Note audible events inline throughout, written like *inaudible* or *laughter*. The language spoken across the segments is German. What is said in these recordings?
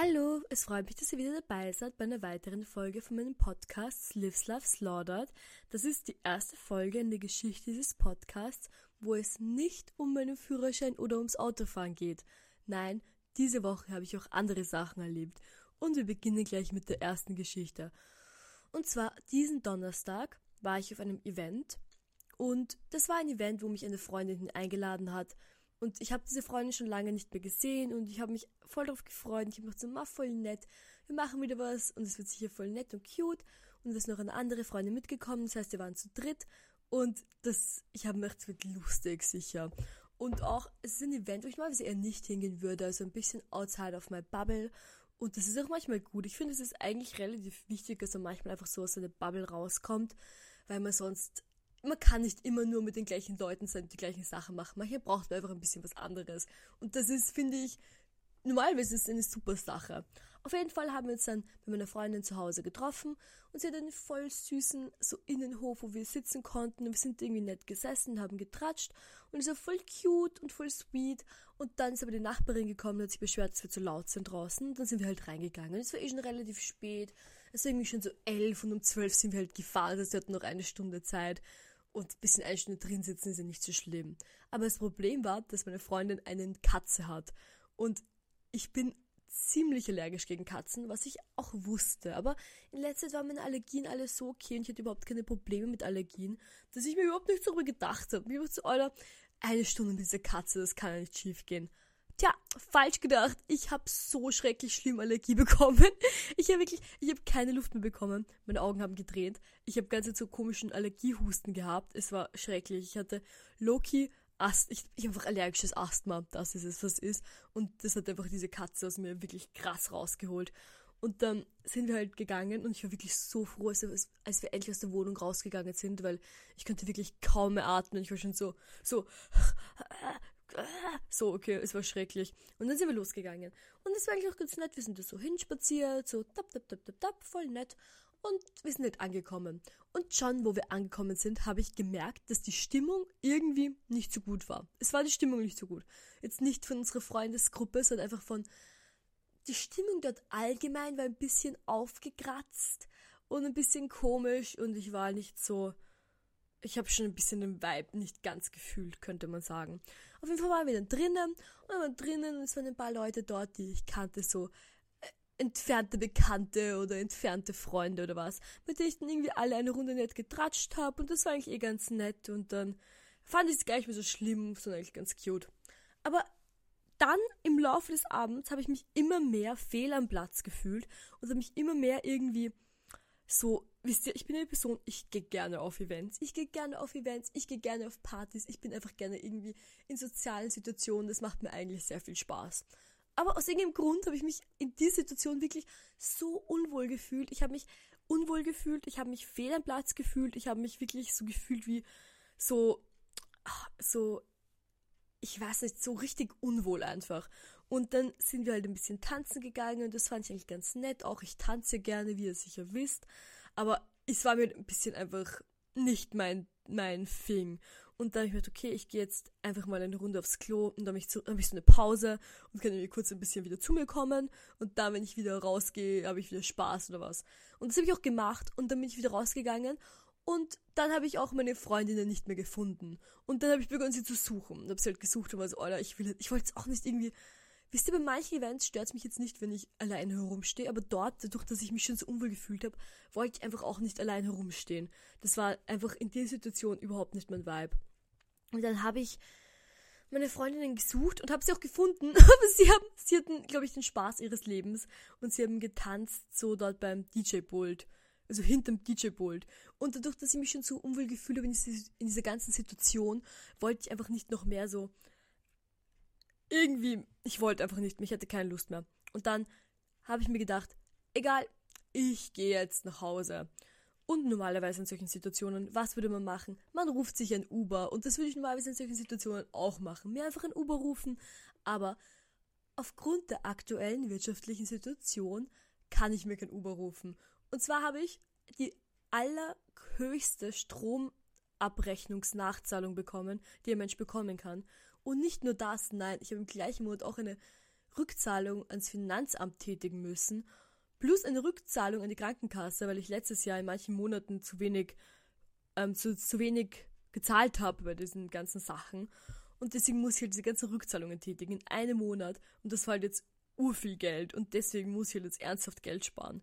Hallo, es freut mich, dass ihr wieder dabei seid bei einer weiteren Folge von meinem Podcast Lives Love Slaughtered. Das ist die erste Folge in der Geschichte dieses Podcasts, wo es nicht um meinen Führerschein oder ums Autofahren geht. Nein, diese Woche habe ich auch andere Sachen erlebt. Und wir beginnen gleich mit der ersten Geschichte. Und zwar diesen Donnerstag war ich auf einem Event und das war ein Event, wo mich eine Freundin eingeladen hat. Und ich habe diese Freundin schon lange nicht mehr gesehen und ich habe mich voll darauf gefreut. Ich habe gedacht, so, ma, voll nett. Wir machen wieder was und es wird sicher voll nett und cute. Und es ist noch eine andere Freundin mitgekommen. Das heißt, wir waren zu dritt. Und das, ich habe mir gedacht, es wird lustig, sicher. Und auch, es ist ein Event, wo ich mal eher nicht hingehen würde. Also ein bisschen outside of my bubble. Und das ist auch manchmal gut. Ich finde, es ist eigentlich relativ wichtig, dass man manchmal einfach so aus seiner Bubble rauskommt, weil man sonst man kann nicht immer nur mit den gleichen Leuten sein, die gleichen Sachen machen. Manchmal braucht man einfach ein bisschen was anderes. Und das ist, finde ich, normalerweise ist eine super Sache. Auf jeden Fall haben wir uns dann bei meiner Freundin zu Hause getroffen und sie hat einen voll süßen so Innenhof, wo wir sitzen konnten und wir sind irgendwie nett gesessen, haben getratscht und es war voll cute und voll sweet und dann ist aber die Nachbarin gekommen und hat sich beschwert, dass wir zu laut sind draußen und dann sind wir halt reingegangen. Es war eh schon relativ spät, es war irgendwie schon so elf und um zwölf sind wir halt gefahren, also hatten noch eine Stunde Zeit und ein bisschen eine Stunde drin sitzen ist ja nicht so schlimm. Aber das Problem war, dass meine Freundin eine Katze hat. Und ich bin ziemlich allergisch gegen Katzen, was ich auch wusste. Aber in letzter Zeit waren meine Allergien alles so okay und ich hatte überhaupt keine Probleme mit Allergien, dass ich mir überhaupt nicht darüber gedacht habe. Ich war so, Alter, eine Stunde mit dieser Katze, das kann ja nicht schief gehen. Tja, falsch gedacht. Ich habe so schrecklich schlimm Allergie *laughs* bekommen. Ich habe wirklich, ich habe keine Luft mehr bekommen. Meine Augen haben gedreht. Ich habe ganz so komischen Allergiehusten gehabt. Es war schrecklich. Ich hatte Loki Ast, ich, ich einfach allergisches Asthma. Das ist es, was ist. Und das hat einfach diese Katze aus mir wirklich krass rausgeholt. Und dann sind wir halt gegangen und ich war wirklich so froh, als, als wir endlich aus der Wohnung rausgegangen sind, weil ich konnte wirklich kaum mehr atmen. Ich war schon so, so, so, okay, es war schrecklich. Und dann sind wir losgegangen. Und es war eigentlich auch ganz nett. Wir sind da so hinspaziert, so tap, tap, tap, tap, tap, voll nett. Und wir sind nicht angekommen. Und schon, wo wir angekommen sind, habe ich gemerkt, dass die Stimmung irgendwie nicht so gut war. Es war die Stimmung nicht so gut. Jetzt nicht von unserer Freundesgruppe, sondern einfach von. Die Stimmung dort allgemein war ein bisschen aufgekratzt und ein bisschen komisch und ich war nicht so ich habe schon ein bisschen den Vibe nicht ganz gefühlt, könnte man sagen. Auf jeden Fall waren wir dann drinnen und wir waren drinnen und es waren ein paar Leute dort, die ich kannte, so äh, entfernte Bekannte oder entfernte Freunde oder was, mit denen ich dann irgendwie alle eine Runde nett getratscht habe und das war eigentlich eh ganz nett und dann fand ich es gar nicht mehr so schlimm, sondern eigentlich ganz cute. Aber dann im Laufe des Abends habe ich mich immer mehr fehl am Platz gefühlt und habe mich immer mehr irgendwie so, wisst ihr, ich bin eine Person, ich gehe gerne auf Events. Ich gehe gerne auf Events, ich gehe gerne auf Partys, ich bin einfach gerne irgendwie in sozialen Situationen. Das macht mir eigentlich sehr viel Spaß. Aber aus irgendeinem Grund habe ich mich in dieser Situation wirklich so unwohl gefühlt. Ich habe mich unwohl gefühlt, ich habe mich fehl am Platz gefühlt, ich habe mich wirklich so gefühlt wie so, so, ich weiß nicht, so richtig unwohl einfach. Und dann sind wir halt ein bisschen tanzen gegangen und das fand ich eigentlich ganz nett. Auch ich tanze gerne, wie ihr sicher wisst. Aber es war mir ein bisschen einfach nicht mein, mein Thing. Und dann habe ich gedacht, okay, ich gehe jetzt einfach mal eine Runde aufs Klo und dann habe ich, so, eine Pause und kann irgendwie kurz ein bisschen wieder zu mir kommen. Und dann, wenn ich wieder rausgehe, habe ich wieder Spaß oder was. Und das habe ich auch gemacht und dann bin ich wieder rausgegangen und dann habe ich auch meine Freundinnen nicht mehr gefunden. Und dann habe ich begonnen, sie zu suchen. Und habe sie halt gesucht und war so, Alter, ich will, ich wollte jetzt auch nicht irgendwie Wisst ihr, bei manchen Events stört es mich jetzt nicht, wenn ich alleine herumstehe, aber dort, dadurch, dass ich mich schon so unwohl gefühlt habe, wollte ich einfach auch nicht allein herumstehen. Das war einfach in der Situation überhaupt nicht mein Vibe. Und dann habe ich meine Freundinnen gesucht und habe sie auch gefunden, *laughs* aber sie haben, sie hatten, glaube ich, den Spaß ihres Lebens und sie haben getanzt so dort beim DJ-Pult also hinterm DJ-Pult. Und dadurch, dass ich mich schon so unwohl gefühlt habe in, in dieser ganzen Situation, wollte ich einfach nicht noch mehr so irgendwie, ich wollte einfach nicht ich hatte keine Lust mehr. Und dann habe ich mir gedacht, egal, ich gehe jetzt nach Hause. Und normalerweise in solchen Situationen, was würde man machen? Man ruft sich ein Uber. Und das würde ich normalerweise in solchen Situationen auch machen. Mir einfach ein Uber rufen. Aber aufgrund der aktuellen wirtschaftlichen Situation kann ich mir kein Uber rufen. Und zwar habe ich die allerhöchste Stromabrechnungsnachzahlung bekommen, die ein Mensch bekommen kann. Und nicht nur das, nein, ich habe im gleichen Monat auch eine Rückzahlung ans Finanzamt tätigen müssen, plus eine Rückzahlung an die Krankenkasse, weil ich letztes Jahr in manchen Monaten zu wenig, ähm, zu, zu wenig gezahlt habe bei diesen ganzen Sachen. Und deswegen muss ich halt diese ganzen Rückzahlungen tätigen in einem Monat. Und das war halt jetzt urviel Geld. Und deswegen muss ich halt jetzt ernsthaft Geld sparen.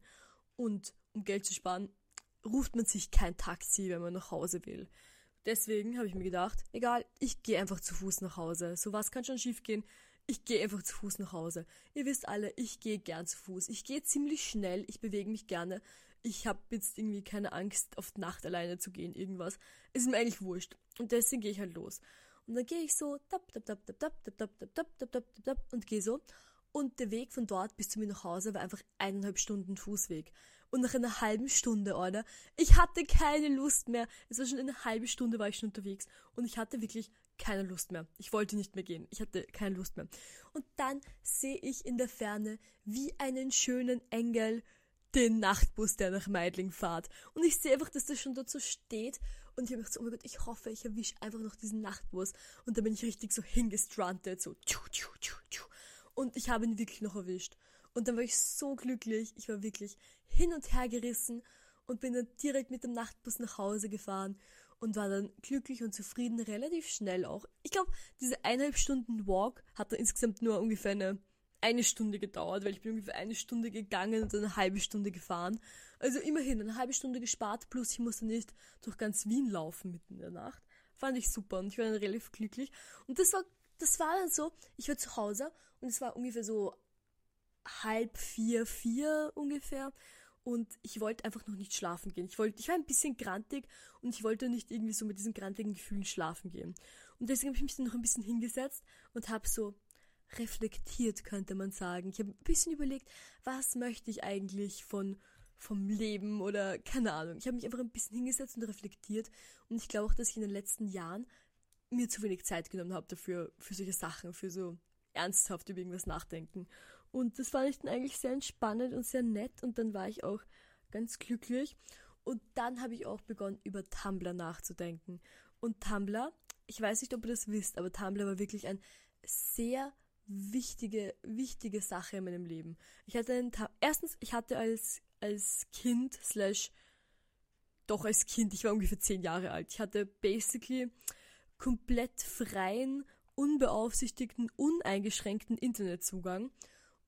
Und um Geld zu sparen, ruft man sich kein Taxi, wenn man nach Hause will. Deswegen habe ich mir gedacht, egal, ich gehe einfach zu Fuß nach Hause. So was kann schon schief gehen. Ich gehe einfach zu Fuß nach Hause. Ihr wisst alle, ich gehe gern zu Fuß. Ich gehe ziemlich schnell, ich bewege mich gerne. Ich habe jetzt irgendwie keine Angst, auf die Nacht alleine zu gehen, irgendwas. Ist mir eigentlich wurscht. Und deswegen gehe ich halt los. Und dann gehe ich so tap, tap, tap, tap, tap, tap, tap, tap, tap, tap, tap, tap, und gehe so. Und der Weg von dort bis zu mir nach Hause war einfach eineinhalb Stunden Fußweg. Und nach einer halben Stunde, oder? Ich hatte keine Lust mehr. Es war schon eine halbe Stunde war ich schon unterwegs. Und ich hatte wirklich keine Lust mehr. Ich wollte nicht mehr gehen. Ich hatte keine Lust mehr. Und dann sehe ich in der Ferne wie einen schönen Engel den Nachtbus, der nach Meidling fahrt. Und ich sehe einfach, dass der schon so steht. Und ich habe mir gedacht, oh mein Gott, ich hoffe, ich erwische einfach noch diesen Nachtbus. Und da bin ich richtig so hingestrantet, so. Tschu, tschu, tschu, tschu. Und ich habe ihn wirklich noch erwischt. Und dann war ich so glücklich. Ich war wirklich hin und her gerissen und bin dann direkt mit dem Nachtbus nach Hause gefahren und war dann glücklich und zufrieden, relativ schnell auch. Ich glaube, diese eineinhalb Stunden Walk hat dann insgesamt nur ungefähr eine, eine Stunde gedauert, weil ich bin ungefähr eine Stunde gegangen und eine halbe Stunde gefahren. Also immerhin eine halbe Stunde gespart, plus ich musste nicht durch ganz Wien laufen mitten in der Nacht. Fand ich super und ich war dann relativ glücklich. Und das war, das war dann so, ich war zu Hause und es war ungefähr so halb vier, vier ungefähr und ich wollte einfach noch nicht schlafen gehen. Ich wollte, ich war ein bisschen grantig und ich wollte nicht irgendwie so mit diesen grantigen Gefühlen schlafen gehen. Und deswegen habe ich mich dann noch ein bisschen hingesetzt und habe so reflektiert, könnte man sagen. Ich habe ein bisschen überlegt, was möchte ich eigentlich von vom Leben oder keine Ahnung. Ich habe mich einfach ein bisschen hingesetzt und reflektiert und ich glaube auch, dass ich in den letzten Jahren mir zu wenig Zeit genommen habe dafür, für solche Sachen, für so ernsthaft über irgendwas nachdenken. Und das fand ich dann eigentlich sehr entspannend und sehr nett und dann war ich auch ganz glücklich. Und dann habe ich auch begonnen, über Tumblr nachzudenken. Und Tumblr, ich weiß nicht, ob ihr das wisst, aber Tumblr war wirklich eine sehr wichtige, wichtige Sache in meinem Leben. Ich hatte einen erstens, ich hatte als, als Kind, slash, doch als Kind, ich war ungefähr zehn Jahre alt. Ich hatte basically komplett freien, unbeaufsichtigten, uneingeschränkten Internetzugang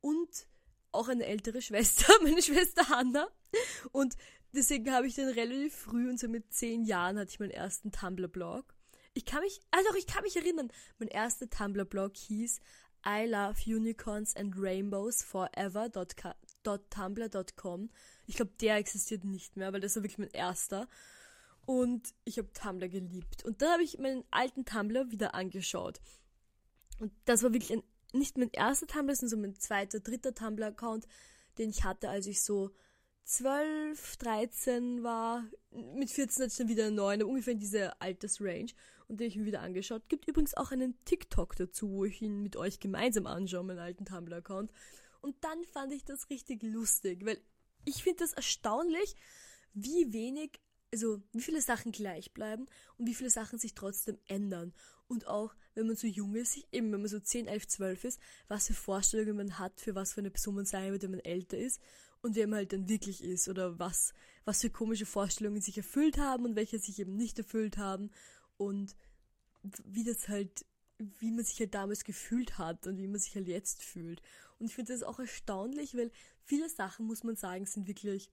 und auch eine ältere Schwester, *laughs* meine Schwester Hanna. Und deswegen habe ich dann relativ früh, und so mit zehn Jahren, hatte ich meinen ersten Tumblr-Blog. Ich kann mich, also ich kann mich erinnern, mein erster Tumblr-Blog hieß I love unicorns and rainbows forever.tumblr.com. Ich glaube, der existiert nicht mehr, weil das war wirklich mein erster. Und ich habe Tumblr geliebt. Und dann habe ich meinen alten Tumblr wieder angeschaut. Und das war wirklich ein nicht mein erster Tumblr, sondern so mein zweiter, dritter Tumblr-Account, den ich hatte, als ich so 12, 13 war. Mit 14 hatte ich dann wieder einen neuen, ungefähr in diese Altersrange. Und den ich mir wieder angeschaut. Gibt übrigens auch einen TikTok dazu, wo ich ihn mit euch gemeinsam anschaue, meinen alten Tumblr-Account. Und dann fand ich das richtig lustig, weil ich finde das erstaunlich, wie wenig, also wie viele Sachen gleich bleiben und wie viele Sachen sich trotzdem ändern. Und auch, wenn man so jung ist, eben wenn man so 10, 11, 12 ist, was für Vorstellungen man hat, für was für eine Person man sein wird, wenn man älter ist und wer man halt dann wirklich ist oder was, was für komische Vorstellungen sich erfüllt haben und welche sich eben nicht erfüllt haben und wie das halt, wie man sich halt damals gefühlt hat und wie man sich halt jetzt fühlt. Und ich finde das auch erstaunlich, weil viele Sachen, muss man sagen, sind wirklich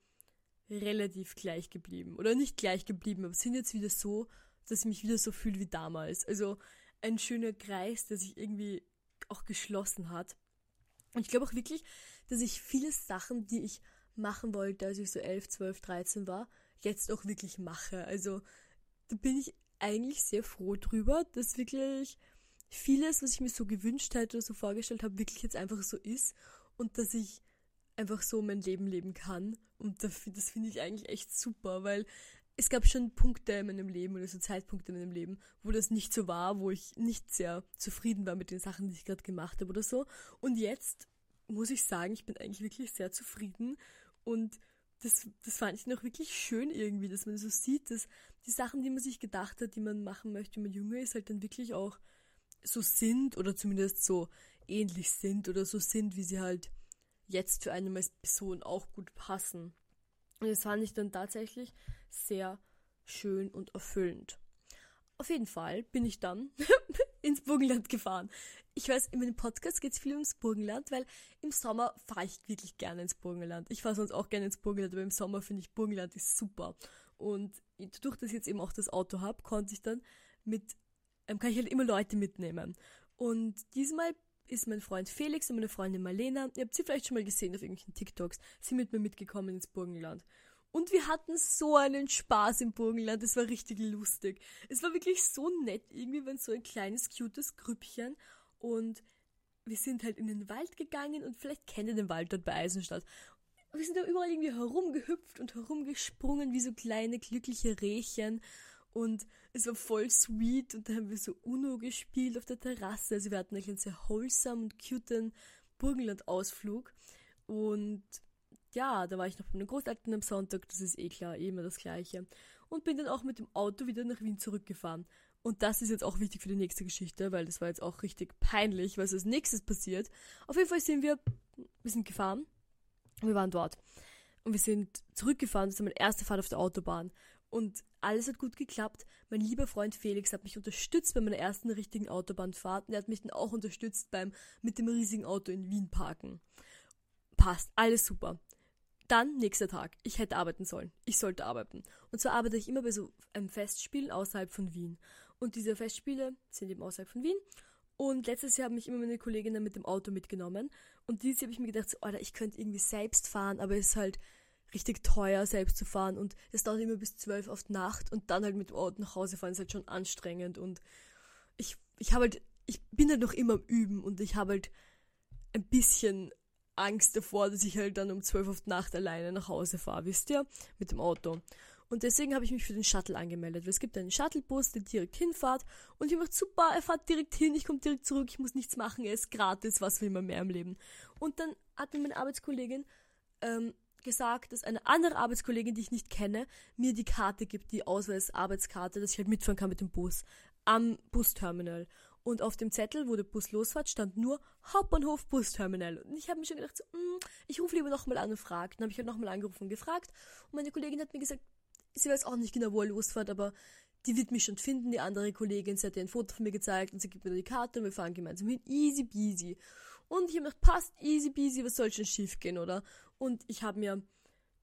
relativ gleich geblieben. Oder nicht gleich geblieben, aber sind jetzt wieder so, dass ich mich wieder so fühle wie damals. Also ein schöner Kreis, der sich irgendwie auch geschlossen hat. Und ich glaube auch wirklich, dass ich viele Sachen, die ich machen wollte, als ich so 11, 12, 13 war, jetzt auch wirklich mache. Also da bin ich eigentlich sehr froh drüber, dass wirklich vieles, was ich mir so gewünscht hätte oder so vorgestellt habe, wirklich jetzt einfach so ist und dass ich einfach so mein Leben leben kann. Und das, finde ich eigentlich echt super, weil es gab schon Punkte in meinem Leben oder so Zeitpunkte in meinem Leben, wo das nicht so war, wo ich nicht sehr zufrieden war mit den Sachen, die ich gerade gemacht habe oder so. Und jetzt muss ich sagen, ich bin eigentlich wirklich sehr zufrieden und das, das fand ich noch wirklich schön irgendwie, dass man so sieht, dass die Sachen, die man sich gedacht hat, die man machen möchte, wenn man jünger ist, halt dann wirklich auch so sind oder zumindest so ähnlich sind oder so sind, wie sie halt jetzt für eine Person auch gut passen. Und das fand ich dann tatsächlich sehr schön und erfüllend. Auf jeden Fall bin ich dann *laughs* ins Burgenland gefahren. Ich weiß, in meinem Podcast geht es viel ums Burgenland, weil im Sommer fahre ich wirklich gerne ins Burgenland. Ich fahre sonst auch gerne ins Burgenland, aber im Sommer finde ich Burgenland ist super. Und dadurch, dass ich jetzt eben auch das Auto habe, konnte ich dann mit, ähm, kann ich halt immer Leute mitnehmen. Und diesmal ist mein Freund Felix und meine Freundin Marlena, ihr habt sie vielleicht schon mal gesehen auf irgendwelchen TikToks, sind mit mir mitgekommen ins Burgenland. Und wir hatten so einen Spaß im Burgenland, es war richtig lustig. Es war wirklich so nett, irgendwie wenn so ein kleines, cutes Grüppchen und wir sind halt in den Wald gegangen und vielleicht kennt ihr den Wald dort bei Eisenstadt. Wir sind da überall irgendwie herumgehüpft und herumgesprungen wie so kleine, glückliche Rehchen und es war voll sweet und da haben wir so Uno gespielt auf der Terrasse. Also wir hatten einen sehr wholesome und cuten Burgenland-Ausflug und ja, da war ich noch bei meinen Großeltern am Sonntag, das ist eh klar, eh immer das Gleiche. Und bin dann auch mit dem Auto wieder nach Wien zurückgefahren. Und das ist jetzt auch wichtig für die nächste Geschichte, weil das war jetzt auch richtig peinlich, was als nächstes passiert. Auf jeden Fall sind wir, wir sind gefahren. Wir waren dort. Und wir sind zurückgefahren, das ist meine erste Fahrt auf der Autobahn. Und alles hat gut geklappt. Mein lieber Freund Felix hat mich unterstützt bei meiner ersten richtigen Autobahnfahrt und er hat mich dann auch unterstützt beim mit dem riesigen Auto in Wien parken. Passt, alles super. Dann nächster Tag. Ich hätte arbeiten sollen. Ich sollte arbeiten. Und zwar arbeite ich immer bei so einem Festspiel außerhalb von Wien. Und diese Festspiele sind eben außerhalb von Wien. Und letztes Jahr haben mich immer meine Kolleginnen mit dem Auto mitgenommen. Und dieses Jahr habe ich mir gedacht, so, Alter, ich könnte irgendwie selbst fahren, aber es ist halt richtig teuer, selbst zu fahren. Und es dauert immer bis zwölf auf Nacht und dann halt mit dem Auto nach Hause fahren ist halt schon anstrengend. Und ich, ich habe halt, ich bin halt noch immer am Üben und ich habe halt ein bisschen Angst davor, dass ich halt dann um 12 Uhr Nacht alleine nach Hause fahre, wisst ihr? Mit dem Auto. Und deswegen habe ich mich für den Shuttle angemeldet. Weil es gibt einen Shuttlebus, der direkt hinfahrt. Und ich mache super, er fährt direkt hin, ich komme direkt zurück, ich muss nichts machen, er ist gratis, was will man mehr im Leben. Und dann hat mir meine Arbeitskollegin ähm, gesagt, dass eine andere Arbeitskollegin, die ich nicht kenne, mir die Karte gibt, die Ausweis-Arbeitskarte, dass ich halt mitfahren kann mit dem Bus am Busterminal. Und auf dem Zettel, wo der Bus losfährt, stand nur Hauptbahnhof Busterminal. Und ich habe mir schon gedacht, so, mm, ich rufe lieber nochmal an und frage. Dann habe ich halt nochmal angerufen und gefragt. Und meine Kollegin hat mir gesagt, sie weiß auch nicht genau, wo er losfährt, aber die wird mich schon finden. Die andere Kollegin, sie hat ihr ein Foto von mir gezeigt und sie gibt mir die Karte und wir fahren gemeinsam hin. Easy peasy. Und ich habe mir gedacht, passt, easy peasy, was soll schon schief gehen, oder? Und ich habe mir,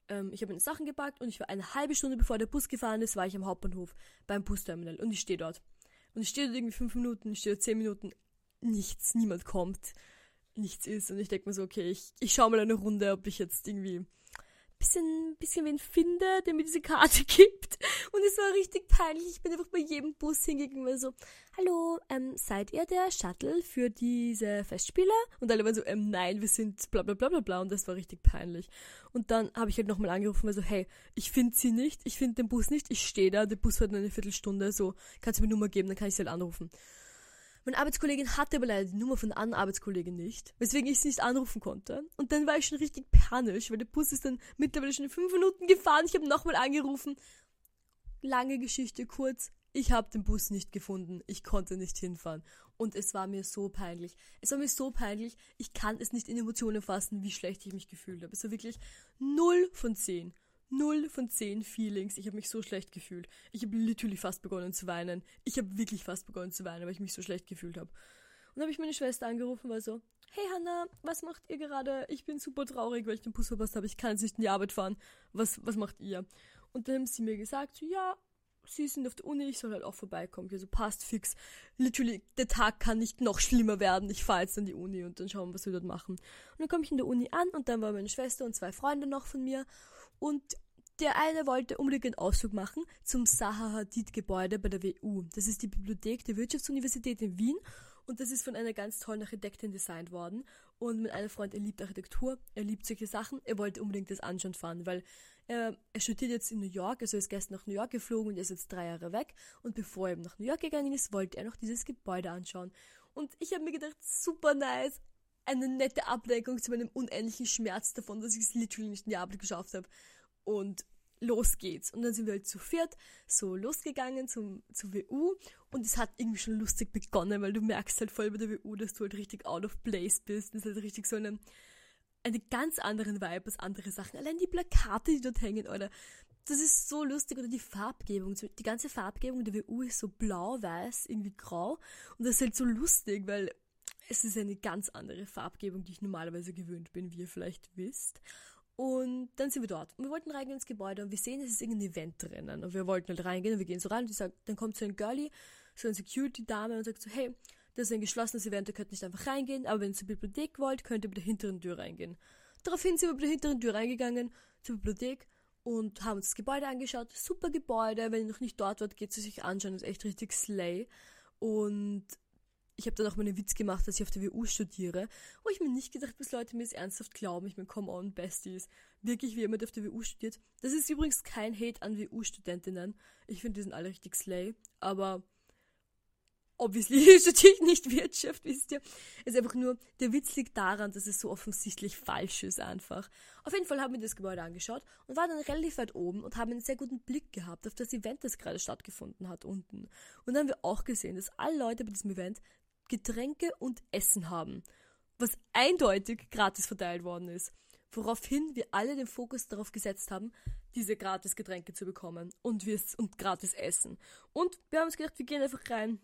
ähm, ich habe meine Sachen gepackt und ich war eine halbe Stunde bevor der Bus gefahren ist, war ich am Hauptbahnhof beim Busterminal und ich stehe dort. Und ich stehe dort irgendwie fünf Minuten, ich stehe dort zehn Minuten, nichts, niemand kommt, nichts ist. Und ich denke mir so, okay, ich, ich schaue mal eine Runde, ob ich jetzt irgendwie bisschen, bisschen wen finde, der mir diese Karte *laughs* gibt. Und es war richtig peinlich. Ich bin einfach bei jedem Bus hingegangen und so, hallo, ähm, seid ihr der Shuttle für diese Festspiele? Und alle waren so, ähm, nein, wir sind bla bla bla bla bla. Und das war richtig peinlich. Und dann habe ich halt nochmal angerufen, und so, hey, ich finde sie nicht, ich finde den Bus nicht, ich stehe da, der Bus hat nur eine Viertelstunde, so, kannst du mir Nummer geben, dann kann ich sie halt anrufen. Meine Arbeitskollegin hatte aber leider die Nummer von der anderen Arbeitskollegin nicht, weswegen ich sie nicht anrufen konnte. Und dann war ich schon richtig panisch, weil der Bus ist dann mittlerweile schon in fünf Minuten gefahren. Ich habe nochmal angerufen. Lange Geschichte kurz. Ich habe den Bus nicht gefunden. Ich konnte nicht hinfahren. Und es war mir so peinlich. Es war mir so peinlich. Ich kann es nicht in Emotionen fassen, wie schlecht ich mich gefühlt habe. Es war wirklich null von zehn null von zehn Feelings. Ich habe mich so schlecht gefühlt. Ich habe literally fast begonnen zu weinen. Ich habe wirklich fast begonnen zu weinen, weil ich mich so schlecht gefühlt habe. Und dann habe ich meine Schwester angerufen, war so, hey Hannah, was macht ihr gerade? Ich bin super traurig, weil ich den Bus verpasst habe. Ich kann jetzt nicht in die Arbeit fahren. Was, was macht ihr? Und dann haben sie mir gesagt, so, ja, sie sind auf der Uni, ich soll halt auch vorbeikommen. Ich so, passt fix. Literally, der Tag kann nicht noch schlimmer werden. Ich fahre jetzt an die Uni und dann schauen wir, was wir dort machen. Und dann komme ich in der Uni an und dann war meine Schwester und zwei Freunde noch von mir und der eine wollte unbedingt einen Ausflug machen zum Zaha Hadid Gebäude bei der WU. Das ist die Bibliothek der Wirtschaftsuniversität in Wien und das ist von einer ganz tollen Architektin designt worden. Und mein einer Freund, er liebt Architektur, er liebt solche Sachen, er wollte unbedingt das anschauen fahren, weil er, er studiert jetzt in New York, also er ist gestern nach New York geflogen und er ist jetzt drei Jahre weg. Und bevor er eben nach New York gegangen ist, wollte er noch dieses Gebäude anschauen. Und ich habe mir gedacht, super nice, eine nette Ablenkung zu meinem unendlichen Schmerz davon, dass ich es literally nicht in die Arbeit geschafft habe. Und los geht's. Und dann sind wir halt zu viert so losgegangen zum, zur WU und es hat irgendwie schon lustig begonnen, weil du merkst halt voll bei der WU, dass du halt richtig out of place bist. Das ist halt richtig so eine, eine ganz anderen Vibe als andere Sachen. Allein die Plakate, die dort hängen, oder das ist so lustig. Oder die Farbgebung. Die ganze Farbgebung der WU ist so blau, weiß, irgendwie grau. Und das ist halt so lustig, weil es ist eine ganz andere Farbgebung, die ich normalerweise gewöhnt bin, wie ihr vielleicht wisst. Und dann sind wir dort. Und wir wollten reingehen ins Gebäude und wir sehen, es ist irgendein Event drinnen. Und wir wollten halt reingehen und wir gehen so rein und die sagt, dann kommt so ein Girlie, so eine Security-Dame und sagt so, hey, das ist ein geschlossenes Event, ihr könnt nicht einfach reingehen, aber wenn ihr zur Bibliothek wollt, könnt ihr über der hinteren Tür reingehen. Daraufhin sind wir über der hinteren Tür reingegangen zur Bibliothek und haben uns das Gebäude angeschaut. Super Gebäude, wenn ihr noch nicht dort wart, geht es sich anschauen, das ist echt richtig slay. Und ich habe dann auch meinen Witz gemacht, dass ich auf der WU studiere, wo ich mir nicht gedacht, bis Leute mir es ernsthaft glauben. Ich meine, come on, Besties. Wirklich, wie jemand auf der WU studiert. Das ist übrigens kein Hate an WU-Studentinnen. Ich finde, die sind alle richtig slay. Aber obviously *laughs* studiere ich nicht Wirtschaft, wisst ihr. Es ist einfach nur, der Witz liegt daran, dass es so offensichtlich falsch ist einfach. Auf jeden Fall haben wir das Gebäude angeschaut und waren dann relativ weit oben und haben einen sehr guten Blick gehabt auf das Event, das gerade stattgefunden hat unten. Und dann haben wir auch gesehen, dass alle Leute bei diesem Event Getränke und Essen haben, was eindeutig gratis verteilt worden ist. Woraufhin wir alle den Fokus darauf gesetzt haben, diese gratis Getränke zu bekommen und, und gratis Essen. Und wir haben uns gedacht, wir gehen einfach rein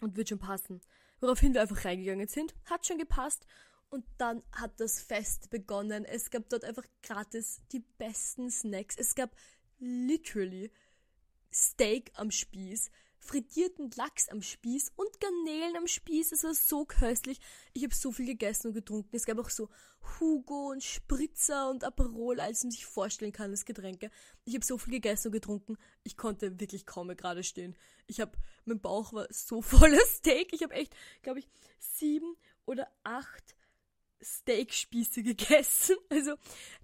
und wird schon passen. Woraufhin wir einfach reingegangen sind, hat schon gepasst und dann hat das Fest begonnen. Es gab dort einfach gratis die besten Snacks. Es gab literally Steak am Spieß, frittierten Lachs am Spieß und Garnelen am Spieß. Es war so köstlich. Ich habe so viel gegessen und getrunken. Es gab auch so Hugo und Spritzer und Aperol, als man sich vorstellen kann, das Getränke. Ich habe so viel gegessen und getrunken. Ich konnte wirklich kaum mehr gerade stehen. Ich habe, mein Bauch war so *laughs* voller Steak. Ich habe echt, glaube ich, sieben oder acht Steakspieße *laughs* gegessen. Also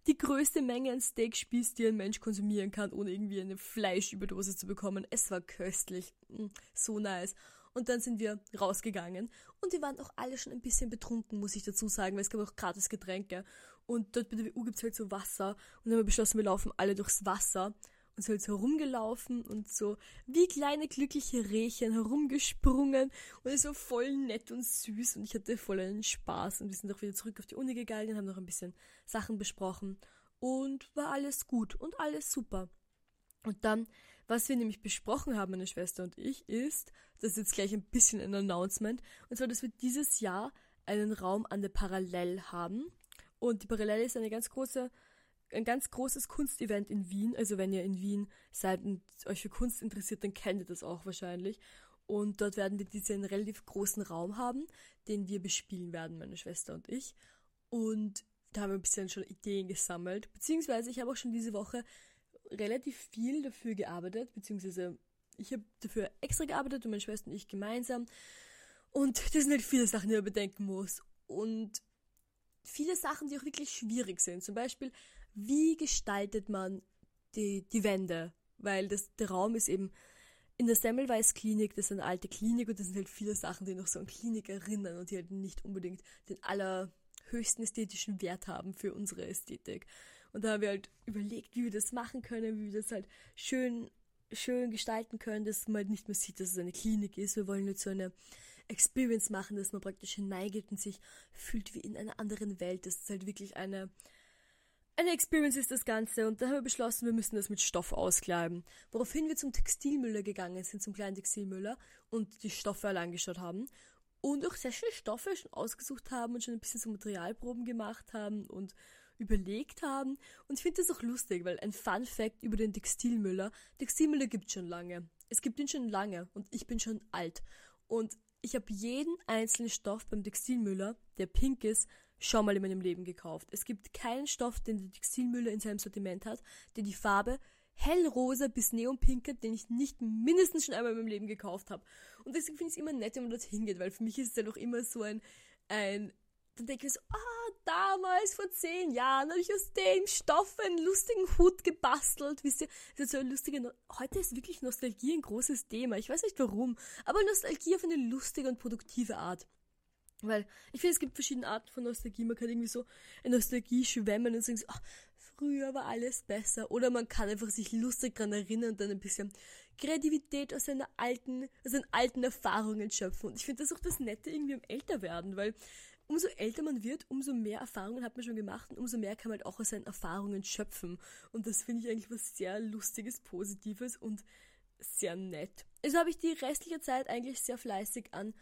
die größte Menge an Steakspieß, die ein Mensch konsumieren kann, ohne irgendwie eine Fleischüberdosis zu bekommen. Es war köstlich. Mm, so nice. Und dann sind wir rausgegangen. Und wir waren auch alle schon ein bisschen betrunken, muss ich dazu sagen, weil es gab auch gratis Getränke. Und dort bei der WU gibt es halt so Wasser. Und dann haben wir beschlossen, wir laufen alle durchs Wasser und so jetzt herumgelaufen und so wie kleine glückliche Rehchen herumgesprungen und es war voll nett und süß und ich hatte voll einen Spaß und wir sind auch wieder zurück auf die Uni gegangen, und haben noch ein bisschen Sachen besprochen und war alles gut und alles super. Und dann, was wir nämlich besprochen haben, meine Schwester und ich, ist, das ist jetzt gleich ein bisschen ein Announcement, und zwar, dass wir dieses Jahr einen Raum an der Parallel haben. Und die Parallel ist eine ganz große ein ganz großes Kunstevent in Wien. Also wenn ihr in Wien seid und euch für Kunst interessiert, dann kennt ihr das auch wahrscheinlich. Und dort werden wir diesen relativ großen Raum haben, den wir bespielen werden, meine Schwester und ich. Und da haben wir ein bisschen schon Ideen gesammelt. Beziehungsweise ich habe auch schon diese Woche relativ viel dafür gearbeitet, beziehungsweise ich habe dafür extra gearbeitet und meine Schwester und ich gemeinsam. Und das sind halt viele Sachen, die man bedenken muss. Und viele Sachen, die auch wirklich schwierig sind. Zum Beispiel wie gestaltet man die, die Wände? Weil das, der Raum ist eben in der Semmelweis Klinik, das ist eine alte Klinik und das sind halt viele Sachen, die noch so an Klinik erinnern und die halt nicht unbedingt den allerhöchsten ästhetischen Wert haben für unsere Ästhetik. Und da haben wir halt überlegt, wie wir das machen können, wie wir das halt schön, schön gestalten können, dass man halt nicht mehr sieht, dass es eine Klinik ist. Wir wollen jetzt so eine Experience machen, dass man praktisch hineingeht und sich fühlt wie in einer anderen Welt. Das ist halt wirklich eine, eine Experience ist das Ganze und da haben wir beschlossen, wir müssen das mit Stoff auskleiden. Woraufhin wir zum Textilmüller gegangen sind, zum kleinen Textilmüller und die Stoffe alle angeschaut haben und auch sehr schöne Stoffe schon ausgesucht haben und schon ein bisschen so Materialproben gemacht haben und überlegt haben. Und ich finde das auch lustig, weil ein Fun Fact über den Textilmüller, Textilmüller gibt schon lange. Es gibt ihn schon lange und ich bin schon alt. Und ich habe jeden einzelnen Stoff beim Textilmüller, der pink ist, schon mal in meinem Leben gekauft. Es gibt keinen Stoff, den der Textilmüller in seinem Sortiment hat, der die Farbe hellrosa bis neonpink hat, den ich nicht mindestens schon einmal in meinem Leben gekauft habe. Und deswegen finde ich es immer nett, wenn man dorthin geht, weil für mich ist es ja noch immer so ein, ein dann denke ich so, ah, damals vor zehn Jahren habe ich aus dem Stoff einen lustigen Hut gebastelt. Wisst ihr, das ist so ein lustiger, no heute ist wirklich Nostalgie ein großes Thema. Ich weiß nicht warum, aber Nostalgie auf eine lustige und produktive Art. Weil ich finde, es gibt verschiedene Arten von Nostalgie. Man kann irgendwie so in Nostalgie schwemmen und sagen so, ach, früher war alles besser. Oder man kann einfach sich lustig dran erinnern und dann ein bisschen Kreativität aus seiner alten, aus seinen alten Erfahrungen schöpfen. Und ich finde das auch das Nette irgendwie am Älterwerden, weil umso älter man wird, umso mehr Erfahrungen hat man schon gemacht und umso mehr kann man halt auch aus seinen Erfahrungen schöpfen. Und das finde ich eigentlich was sehr Lustiges, Positives und sehr nett. Also habe ich die restliche Zeit eigentlich sehr fleißig an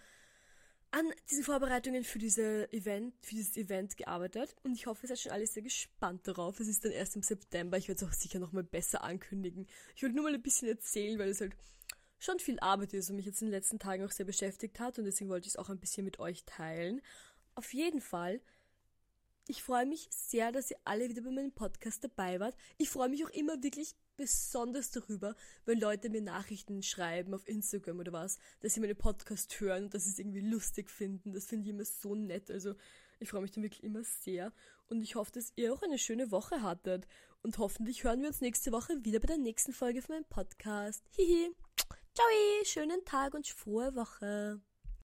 an diesen Vorbereitungen für diese Event, für dieses Event gearbeitet und ich hoffe, ihr seid schon alle sehr gespannt darauf. Es ist dann erst im September. Ich werde es auch sicher nochmal besser ankündigen. Ich wollte nur mal ein bisschen erzählen, weil es halt schon viel Arbeit ist und mich jetzt in den letzten Tagen auch sehr beschäftigt hat und deswegen wollte ich es auch ein bisschen mit euch teilen. Auf jeden Fall ich freue mich sehr, dass ihr alle wieder bei meinem Podcast dabei wart. Ich freue mich auch immer wirklich besonders darüber, wenn Leute mir Nachrichten schreiben auf Instagram oder was, dass sie meine Podcast hören und dass sie es irgendwie lustig finden. Das finde ich immer so nett. Also ich freue mich dann wirklich immer sehr. Und ich hoffe, dass ihr auch eine schöne Woche hattet. Und hoffentlich hören wir uns nächste Woche wieder bei der nächsten Folge von meinem Podcast. Hihi. Ciao, schönen Tag und frohe Woche.